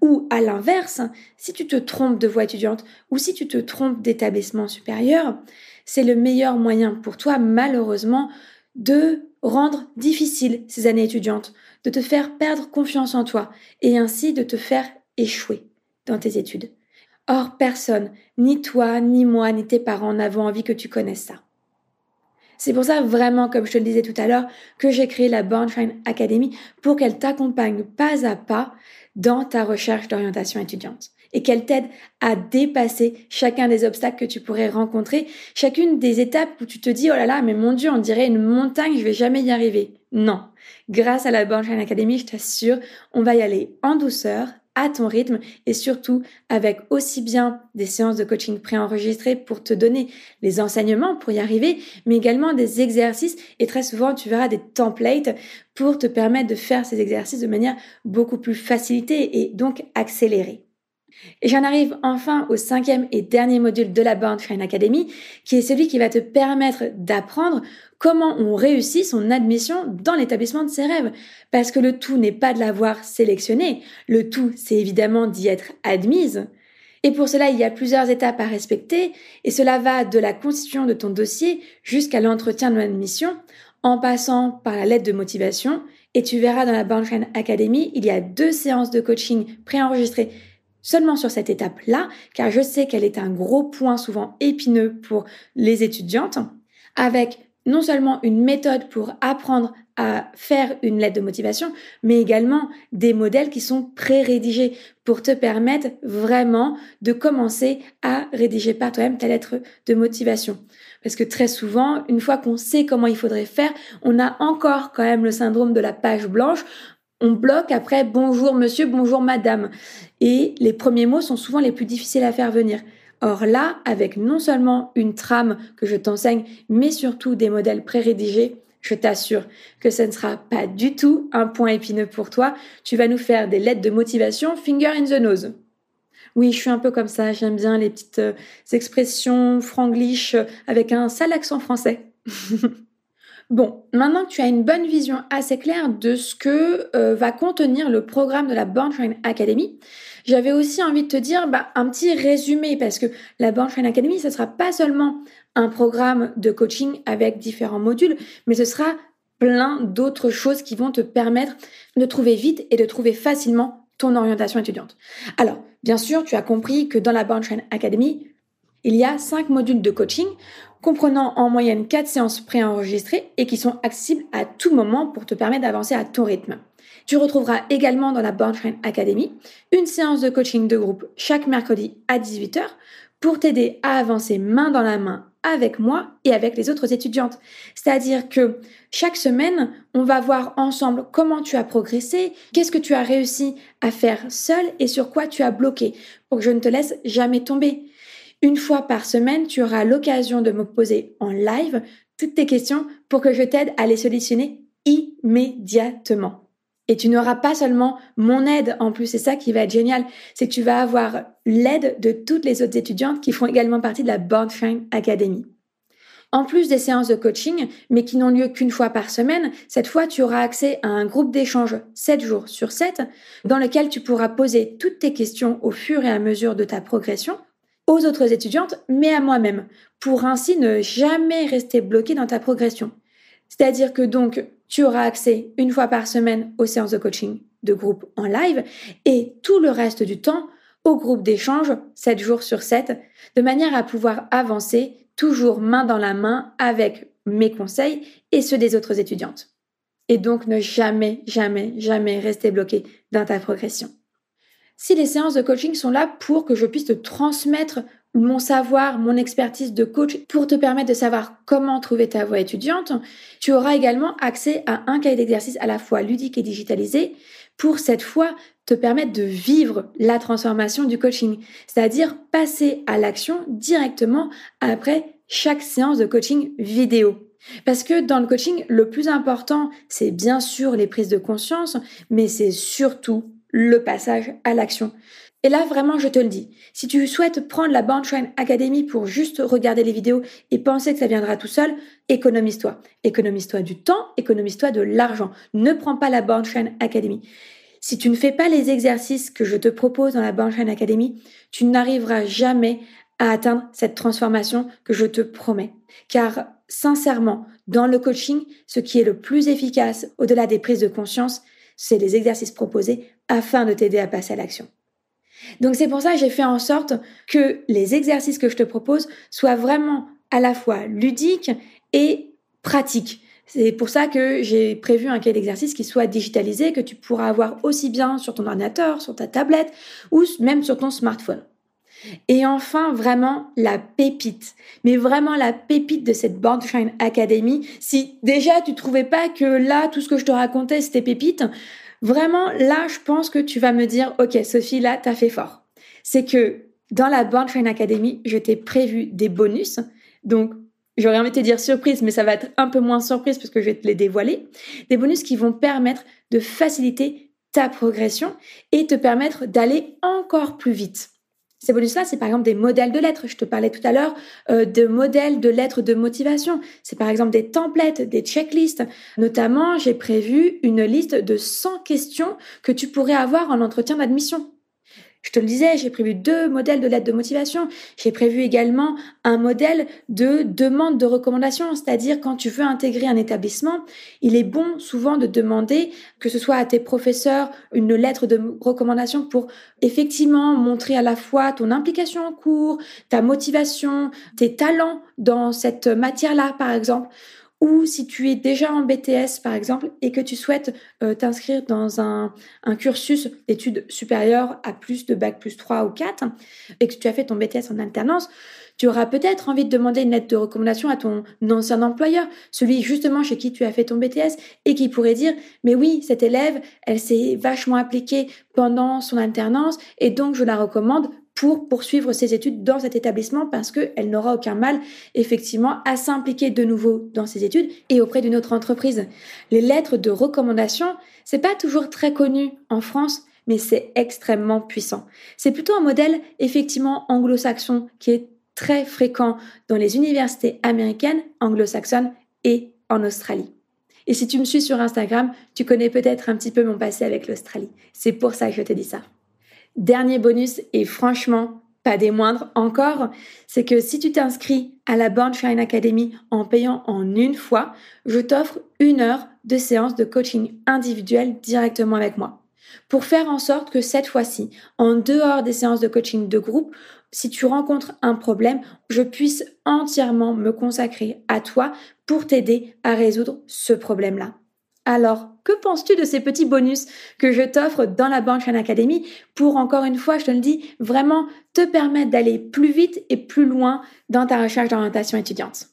Ou à l'inverse, si tu te trompes de voie étudiante ou si tu te trompes d'établissement supérieur, c'est le meilleur moyen pour toi, malheureusement, de rendre difficile ces années étudiantes, de te faire perdre confiance en toi et ainsi de te faire échouer dans tes études. Or, personne, ni toi, ni moi, ni tes parents n'avons envie que tu connaisses ça. C'est pour ça vraiment, comme je te le disais tout à l'heure, que j'ai créé la Bornstein Academy pour qu'elle t'accompagne pas à pas dans ta recherche d'orientation étudiante et qu'elle t'aide à dépasser chacun des obstacles que tu pourrais rencontrer, chacune des étapes où tu te dis oh là là mais mon dieu on dirait une montagne je vais jamais y arriver. Non, grâce à la Bornstein Academy je t'assure on va y aller en douceur, à ton rythme et surtout avec aussi bien des séances de coaching préenregistrées pour te donner les enseignements pour y arriver, mais également des exercices et très souvent tu verras des templates pour te permettre de faire ces exercices de manière beaucoup plus facilitée et donc accélérée. Et j'en arrive enfin au cinquième et dernier module de la Born Train Academy, qui est celui qui va te permettre d'apprendre comment on réussit son admission dans l'établissement de ses rêves. Parce que le tout n'est pas de l'avoir sélectionné, le tout c'est évidemment d'y être admise. Et pour cela, il y a plusieurs étapes à respecter, et cela va de la constitution de ton dossier jusqu'à l'entretien de l'admission, en passant par la lettre de motivation, et tu verras dans la Train Academy, il y a deux séances de coaching préenregistrées seulement sur cette étape-là, car je sais qu'elle est un gros point souvent épineux pour les étudiantes, avec non seulement une méthode pour apprendre à faire une lettre de motivation, mais également des modèles qui sont pré-rédigés pour te permettre vraiment de commencer à rédiger par toi-même ta lettre de motivation. Parce que très souvent, une fois qu'on sait comment il faudrait faire, on a encore quand même le syndrome de la page blanche on bloque après bonjour monsieur, bonjour madame. Et les premiers mots sont souvent les plus difficiles à faire venir. Or là, avec non seulement une trame que je t'enseigne, mais surtout des modèles pré-rédigés, je t'assure que ce ne sera pas du tout un point épineux pour toi. Tu vas nous faire des lettres de motivation finger in the nose. Oui, je suis un peu comme ça, j'aime bien les petites euh, expressions franglish euh, avec un sale accent français. Bon, maintenant que tu as une bonne vision assez claire de ce que euh, va contenir le programme de la Born Train Academy, j'avais aussi envie de te dire bah, un petit résumé parce que la Born Train Academy, ce sera pas seulement un programme de coaching avec différents modules, mais ce sera plein d'autres choses qui vont te permettre de trouver vite et de trouver facilement ton orientation étudiante. Alors, bien sûr, tu as compris que dans la Born Train Academy, il y a cinq modules de coaching comprenant en moyenne 4 séances préenregistrées et qui sont accessibles à tout moment pour te permettre d'avancer à ton rythme. Tu retrouveras également dans la Born Train Academy une séance de coaching de groupe chaque mercredi à 18h pour t'aider à avancer main dans la main avec moi et avec les autres étudiantes. C'est-à-dire que chaque semaine, on va voir ensemble comment tu as progressé, qu'est-ce que tu as réussi à faire seul et sur quoi tu as bloqué pour que je ne te laisse jamais tomber. Une fois par semaine, tu auras l'occasion de me poser en live toutes tes questions pour que je t'aide à les solutionner immédiatement. Et tu n'auras pas seulement mon aide en plus, c'est ça qui va être génial, c'est que tu vas avoir l'aide de toutes les autres étudiantes qui font également partie de la Born Academy. En plus des séances de coaching, mais qui n'ont lieu qu'une fois par semaine, cette fois tu auras accès à un groupe d'échange 7 jours sur 7 dans lequel tu pourras poser toutes tes questions au fur et à mesure de ta progression aux autres étudiantes, mais à moi-même, pour ainsi ne jamais rester bloqué dans ta progression. C'est-à-dire que donc, tu auras accès une fois par semaine aux séances de coaching de groupe en live et tout le reste du temps au groupe d'échange 7 jours sur 7, de manière à pouvoir avancer toujours main dans la main avec mes conseils et ceux des autres étudiantes. Et donc ne jamais, jamais, jamais rester bloqué dans ta progression. Si les séances de coaching sont là pour que je puisse te transmettre mon savoir, mon expertise de coach pour te permettre de savoir comment trouver ta voie étudiante, tu auras également accès à un cahier d'exercice à la fois ludique et digitalisé pour cette fois te permettre de vivre la transformation du coaching, c'est-à-dire passer à l'action directement après chaque séance de coaching vidéo. Parce que dans le coaching, le plus important, c'est bien sûr les prises de conscience, mais c'est surtout le passage à l'action. Et là, vraiment, je te le dis, si tu souhaites prendre la Train Academy pour juste regarder les vidéos et penser que ça viendra tout seul, économise-toi. Économise-toi du temps, économise-toi de l'argent. Ne prends pas la Train Academy. Si tu ne fais pas les exercices que je te propose dans la Train Academy, tu n'arriveras jamais à atteindre cette transformation que je te promets. Car sincèrement, dans le coaching, ce qui est le plus efficace au-delà des prises de conscience, c'est les exercices proposés afin de t'aider à passer à l'action. Donc c'est pour ça que j'ai fait en sorte que les exercices que je te propose soient vraiment à la fois ludiques et pratiques. C'est pour ça que j'ai prévu un cahier d'exercice qui soit digitalisé, que tu pourras avoir aussi bien sur ton ordinateur, sur ta tablette ou même sur ton smartphone. Et enfin, vraiment la pépite, mais vraiment la pépite de cette Born Academy. Si déjà tu trouvais pas que là, tout ce que je te racontais, c'était pépite, Vraiment, là, je pense que tu vas me dire, OK, Sophie, là, t'as fait fort. C'est que dans la Born Academy, je t'ai prévu des bonus. Donc, j'aurais envie de te dire surprise, mais ça va être un peu moins surprise parce que je vais te les dévoiler. Des bonus qui vont permettre de faciliter ta progression et te permettre d'aller encore plus vite. Ces bonus-là, c'est par exemple des modèles de lettres. Je te parlais tout à l'heure euh, de modèles de lettres de motivation. C'est par exemple des templates, des checklists. Notamment, j'ai prévu une liste de 100 questions que tu pourrais avoir en entretien d'admission. Je te le disais, j'ai prévu deux modèles de lettres de motivation. J'ai prévu également un modèle de demande de recommandation, c'est-à-dire quand tu veux intégrer un établissement, il est bon souvent de demander que ce soit à tes professeurs une lettre de recommandation pour effectivement montrer à la fois ton implication en cours, ta motivation, tes talents dans cette matière-là, par exemple ou si tu es déjà en BTS par exemple et que tu souhaites euh, t'inscrire dans un, cursus d'études supérieures à plus de bac plus 3 ou 4 et que tu as fait ton BTS en alternance, tu auras peut-être envie de demander une lettre de recommandation à ton ancien employeur, celui justement chez qui tu as fait ton BTS et qui pourrait dire mais oui, cette élève, elle s'est vachement appliquée pendant son alternance et donc je la recommande pour poursuivre ses études dans cet établissement parce qu'elle n'aura aucun mal effectivement à s'impliquer de nouveau dans ses études et auprès d'une autre entreprise. Les lettres de recommandation, c'est pas toujours très connu en France, mais c'est extrêmement puissant. C'est plutôt un modèle effectivement anglo-saxon qui est très fréquent dans les universités américaines, anglo-saxonnes et en Australie. Et si tu me suis sur Instagram, tu connais peut-être un petit peu mon passé avec l'Australie. C'est pour ça que je te dis ça. Dernier bonus, et franchement, pas des moindres encore, c'est que si tu t'inscris à la Born Shine Academy en payant en une fois, je t'offre une heure de séance de coaching individuel directement avec moi. Pour faire en sorte que cette fois-ci, en dehors des séances de coaching de groupe, si tu rencontres un problème, je puisse entièrement me consacrer à toi pour t'aider à résoudre ce problème-là. Alors, que penses-tu de ces petits bonus que je t'offre dans la Banque Academy pour, encore une fois, je te le dis, vraiment te permettre d'aller plus vite et plus loin dans ta recherche d'orientation étudiante?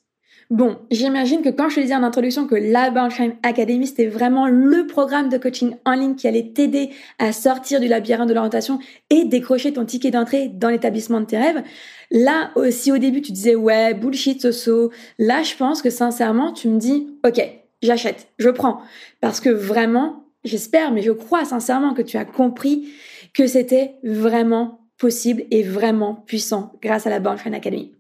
Bon, j'imagine que quand je te disais en introduction que la Banshine Academy, c'était vraiment le programme de coaching en ligne qui allait t'aider à sortir du labyrinthe de l'orientation et décrocher ton ticket d'entrée dans l'établissement de tes rêves. Là aussi au début tu disais ouais, bullshit Soso, là je pense que sincèrement tu me dis ok, j'achète, je prends. Parce que vraiment, j'espère, mais je crois sincèrement que tu as compris que c'était vraiment possible et vraiment puissant grâce à la Banshine Academy.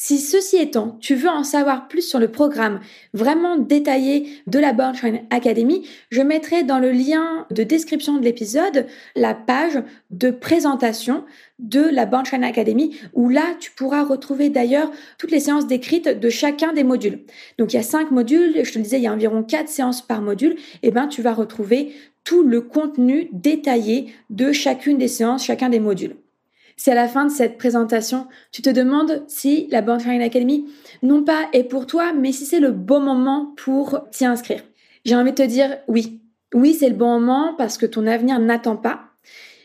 Si ceci étant, tu veux en savoir plus sur le programme vraiment détaillé de la Born Academy, je mettrai dans le lien de description de l'épisode la page de présentation de la Born Academy où là tu pourras retrouver d'ailleurs toutes les séances décrites de chacun des modules. Donc il y a cinq modules, je te le disais, il y a environ quatre séances par module, et ben tu vas retrouver tout le contenu détaillé de chacune des séances, chacun des modules. Si à la fin de cette présentation, tu te demandes si la Born Academy, non pas est pour toi, mais si c'est le bon moment pour t'y inscrire. J'ai envie de te dire oui. Oui, c'est le bon moment parce que ton avenir n'attend pas.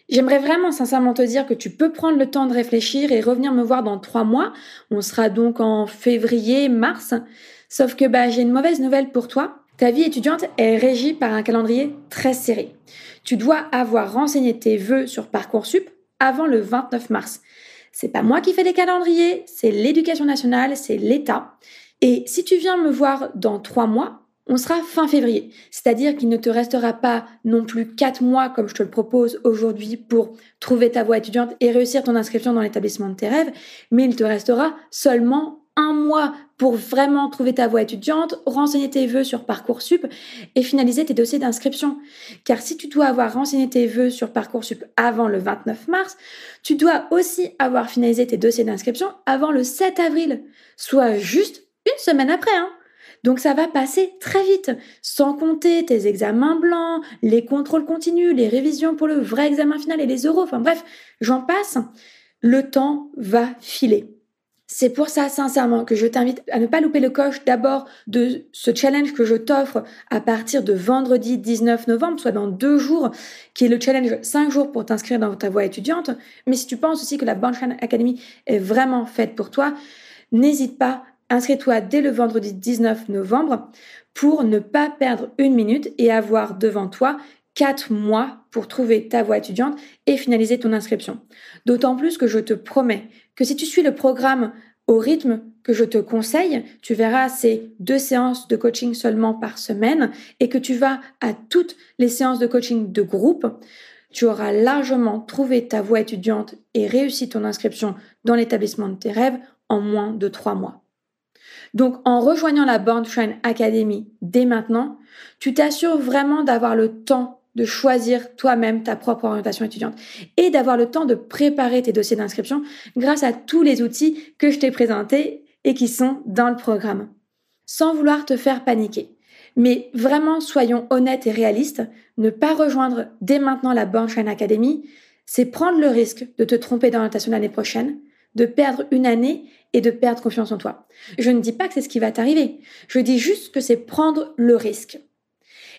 J'aimerais vraiment sincèrement te dire que tu peux prendre le temps de réfléchir et revenir me voir dans trois mois. On sera donc en février, mars. Sauf que bah, j'ai une mauvaise nouvelle pour toi. Ta vie étudiante est régie par un calendrier très serré. Tu dois avoir renseigné tes vœux sur Parcoursup avant le 29 mars. C'est pas moi qui fais des calendriers, c'est l'éducation nationale, c'est l'État. Et si tu viens me voir dans trois mois, on sera fin février. C'est-à-dire qu'il ne te restera pas non plus quatre mois comme je te le propose aujourd'hui pour trouver ta voie étudiante et réussir ton inscription dans l'établissement de tes rêves, mais il te restera seulement un mois pour vraiment trouver ta voie étudiante, renseigner tes vœux sur Parcoursup et finaliser tes dossiers d'inscription. Car si tu dois avoir renseigné tes vœux sur Parcoursup avant le 29 mars, tu dois aussi avoir finalisé tes dossiers d'inscription avant le 7 avril, soit juste une semaine après. Hein. Donc ça va passer très vite, sans compter tes examens blancs, les contrôles continus, les révisions pour le vrai examen final et les euros. Enfin bref, j'en passe. Le temps va filer. C'est pour ça, sincèrement, que je t'invite à ne pas louper le coche d'abord de ce challenge que je t'offre à partir de vendredi 19 novembre, soit dans deux jours, qui est le challenge 5 jours pour t'inscrire dans ta voie étudiante. Mais si tu penses aussi que la Banshine Academy est vraiment faite pour toi, n'hésite pas, inscris-toi dès le vendredi 19 novembre pour ne pas perdre une minute et avoir devant toi 4 mois pour trouver ta voie étudiante et finaliser ton inscription. D'autant plus que je te promets que si tu suis le programme au rythme que je te conseille, tu verras ces deux séances de coaching seulement par semaine et que tu vas à toutes les séances de coaching de groupe, tu auras largement trouvé ta voie étudiante et réussi ton inscription dans l'établissement de tes rêves en moins de trois mois. Donc, en rejoignant la Born Train Academy dès maintenant, tu t'assures vraiment d'avoir le temps de choisir toi-même ta propre orientation étudiante et d'avoir le temps de préparer tes dossiers d'inscription grâce à tous les outils que je t'ai présentés et qui sont dans le programme. Sans vouloir te faire paniquer. Mais vraiment, soyons honnêtes et réalistes, ne pas rejoindre dès maintenant la Bornstein Academy, c'est prendre le risque de te tromper d'orientation l'année prochaine, de perdre une année et de perdre confiance en toi. Je ne dis pas que c'est ce qui va t'arriver. Je dis juste que c'est prendre le risque.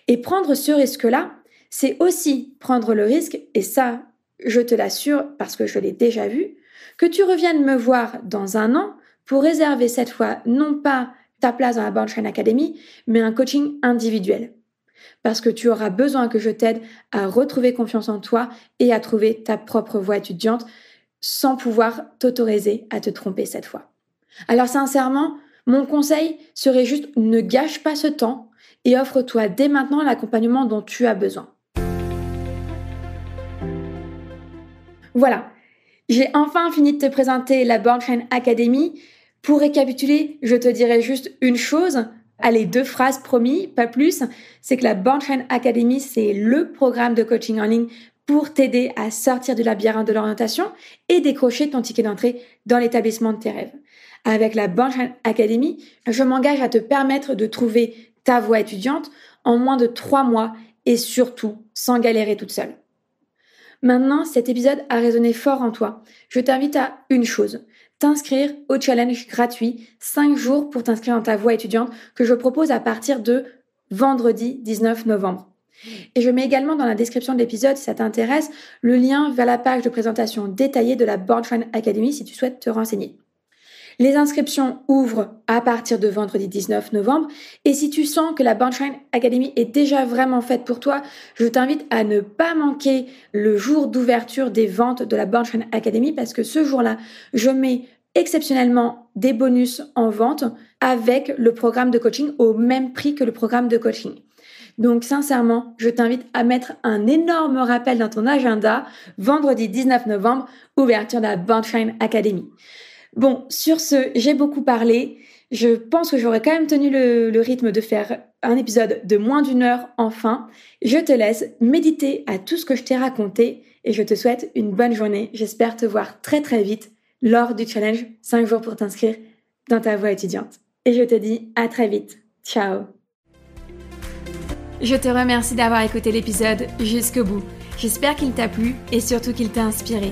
Et prendre ce risque-là, c'est aussi prendre le risque, et ça, je te l'assure parce que je l'ai déjà vu, que tu reviennes me voir dans un an pour réserver cette fois non pas ta place dans la Born Academy, mais un coaching individuel. Parce que tu auras besoin que je t'aide à retrouver confiance en toi et à trouver ta propre voie étudiante sans pouvoir t'autoriser à te tromper cette fois. Alors sincèrement, mon conseil serait juste ne gâche pas ce temps et offre-toi dès maintenant l'accompagnement dont tu as besoin. Voilà, j'ai enfin fini de te présenter la Born Academy. Pour récapituler, je te dirais juste une chose. Allez, deux phrases promis, pas plus. C'est que la Bornstein Academy, c'est le programme de coaching en ligne pour t'aider à sortir du labyrinthe de l'orientation et décrocher ton ticket d'entrée dans l'établissement de tes rêves. Avec la Bornstein Academy, je m'engage à te permettre de trouver ta voie étudiante en moins de trois mois et surtout sans galérer toute seule. Maintenant, cet épisode a résonné fort en toi. Je t'invite à une chose, t'inscrire au challenge gratuit 5 jours pour t'inscrire dans ta voie étudiante que je propose à partir de vendredi 19 novembre. Et je mets également dans la description de l'épisode, si ça t'intéresse, le lien vers la page de présentation détaillée de la Born Academy si tu souhaites te renseigner. Les inscriptions ouvrent à partir de vendredi 19 novembre et si tu sens que la Bornstein Academy est déjà vraiment faite pour toi, je t'invite à ne pas manquer le jour d'ouverture des ventes de la Bornstein Academy parce que ce jour-là, je mets exceptionnellement des bonus en vente avec le programme de coaching au même prix que le programme de coaching. Donc sincèrement, je t'invite à mettre un énorme rappel dans ton agenda, vendredi 19 novembre, ouverture de la Bornstein Academy. Bon, sur ce, j'ai beaucoup parlé. Je pense que j'aurais quand même tenu le, rythme de faire un épisode de moins d'une heure enfin. Je te laisse méditer à tout ce que je t'ai raconté et je te souhaite une bonne journée. J'espère te voir très très vite lors du challenge 5 jours pour t'inscrire dans ta voie étudiante. Et je te dis à très vite. Ciao Je te remercie d'avoir écouté l'épisode jusqu'au bout. J'espère qu'il t'a plu et surtout qu'il t'a inspiré.